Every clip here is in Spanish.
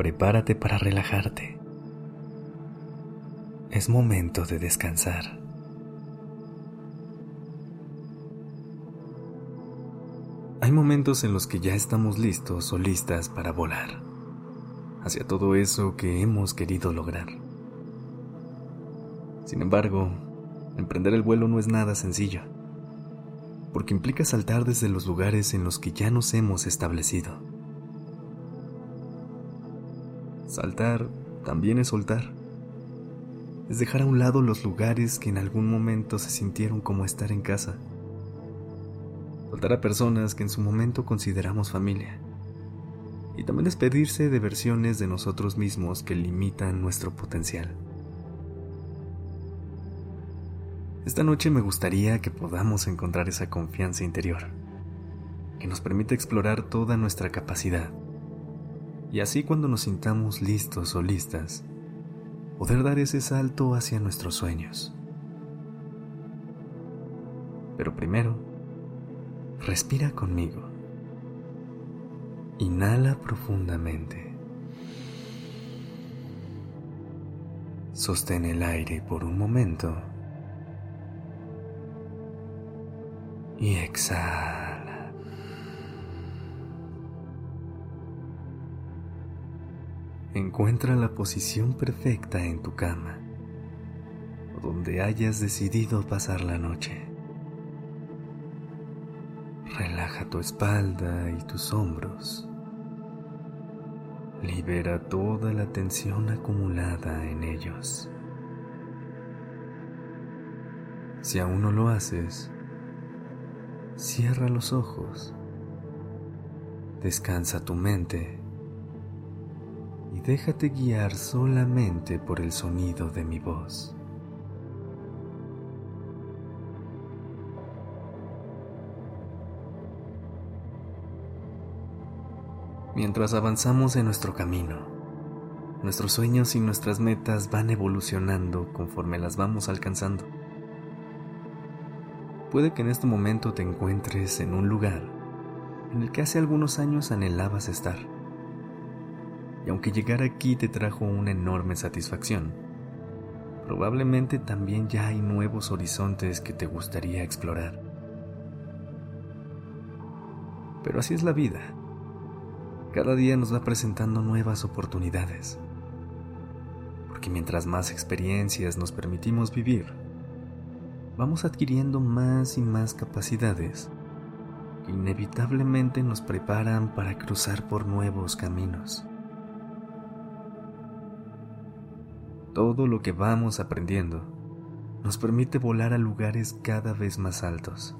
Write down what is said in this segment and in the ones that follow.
Prepárate para relajarte. Es momento de descansar. Hay momentos en los que ya estamos listos o listas para volar hacia todo eso que hemos querido lograr. Sin embargo, emprender el vuelo no es nada sencillo, porque implica saltar desde los lugares en los que ya nos hemos establecido Saltar también es soltar. Es dejar a un lado los lugares que en algún momento se sintieron como estar en casa. Soltar a personas que en su momento consideramos familia. Y también despedirse de versiones de nosotros mismos que limitan nuestro potencial. Esta noche me gustaría que podamos encontrar esa confianza interior, que nos permite explorar toda nuestra capacidad y así cuando nos sintamos listos o listas, poder dar ese salto hacia nuestros sueños. Pero primero, respira conmigo. Inhala profundamente. Sostén el aire por un momento. Y exhala. Encuentra la posición perfecta en tu cama donde hayas decidido pasar la noche. Relaja tu espalda y tus hombros. Libera toda la tensión acumulada en ellos. Si aún no lo haces, cierra los ojos. Descansa tu mente y déjate guiar solamente por el sonido de mi voz. Mientras avanzamos en nuestro camino, nuestros sueños y nuestras metas van evolucionando conforme las vamos alcanzando. Puede que en este momento te encuentres en un lugar en el que hace algunos años anhelabas estar y aunque llegar aquí te trajo una enorme satisfacción, probablemente también ya hay nuevos horizontes que te gustaría explorar. Pero así es la vida. Cada día nos va presentando nuevas oportunidades. Porque mientras más experiencias nos permitimos vivir, vamos adquiriendo más y más capacidades que inevitablemente nos preparan para cruzar por nuevos caminos. Todo lo que vamos aprendiendo nos permite volar a lugares cada vez más altos.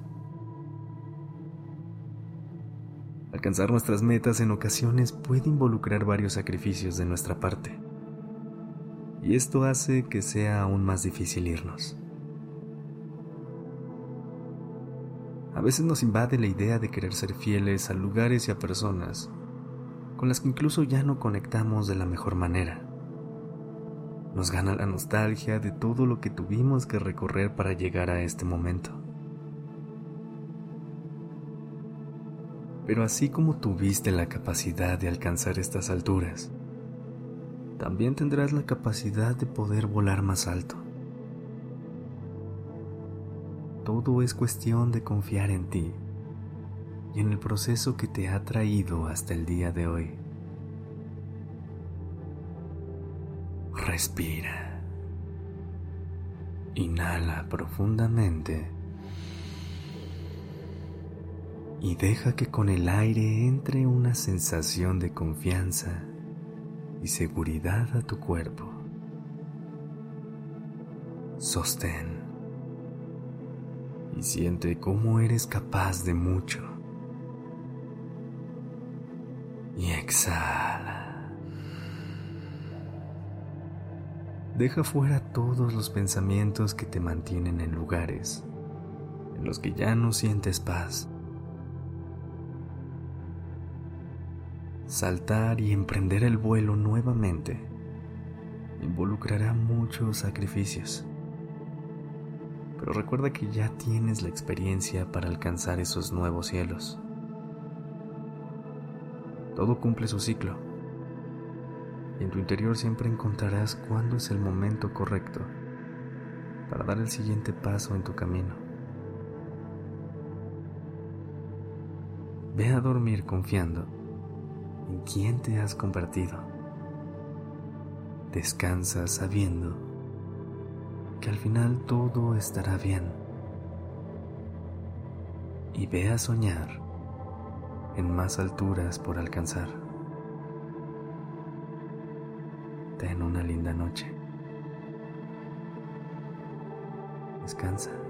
Alcanzar nuestras metas en ocasiones puede involucrar varios sacrificios de nuestra parte, y esto hace que sea aún más difícil irnos. A veces nos invade la idea de querer ser fieles a lugares y a personas con las que incluso ya no conectamos de la mejor manera. Nos gana la nostalgia de todo lo que tuvimos que recorrer para llegar a este momento. Pero así como tuviste la capacidad de alcanzar estas alturas, también tendrás la capacidad de poder volar más alto. Todo es cuestión de confiar en ti y en el proceso que te ha traído hasta el día de hoy. Respira. Inhala profundamente. Y deja que con el aire entre una sensación de confianza y seguridad a tu cuerpo. Sostén. Y siente cómo eres capaz de mucho. Y exhala. Deja fuera todos los pensamientos que te mantienen en lugares en los que ya no sientes paz. Saltar y emprender el vuelo nuevamente involucrará muchos sacrificios. Pero recuerda que ya tienes la experiencia para alcanzar esos nuevos cielos. Todo cumple su ciclo. Y en tu interior siempre encontrarás cuándo es el momento correcto para dar el siguiente paso en tu camino. Ve a dormir confiando en quién te has convertido. Descansa sabiendo que al final todo estará bien. Y ve a soñar en más alturas por alcanzar. Ten una linda noche. Descansa.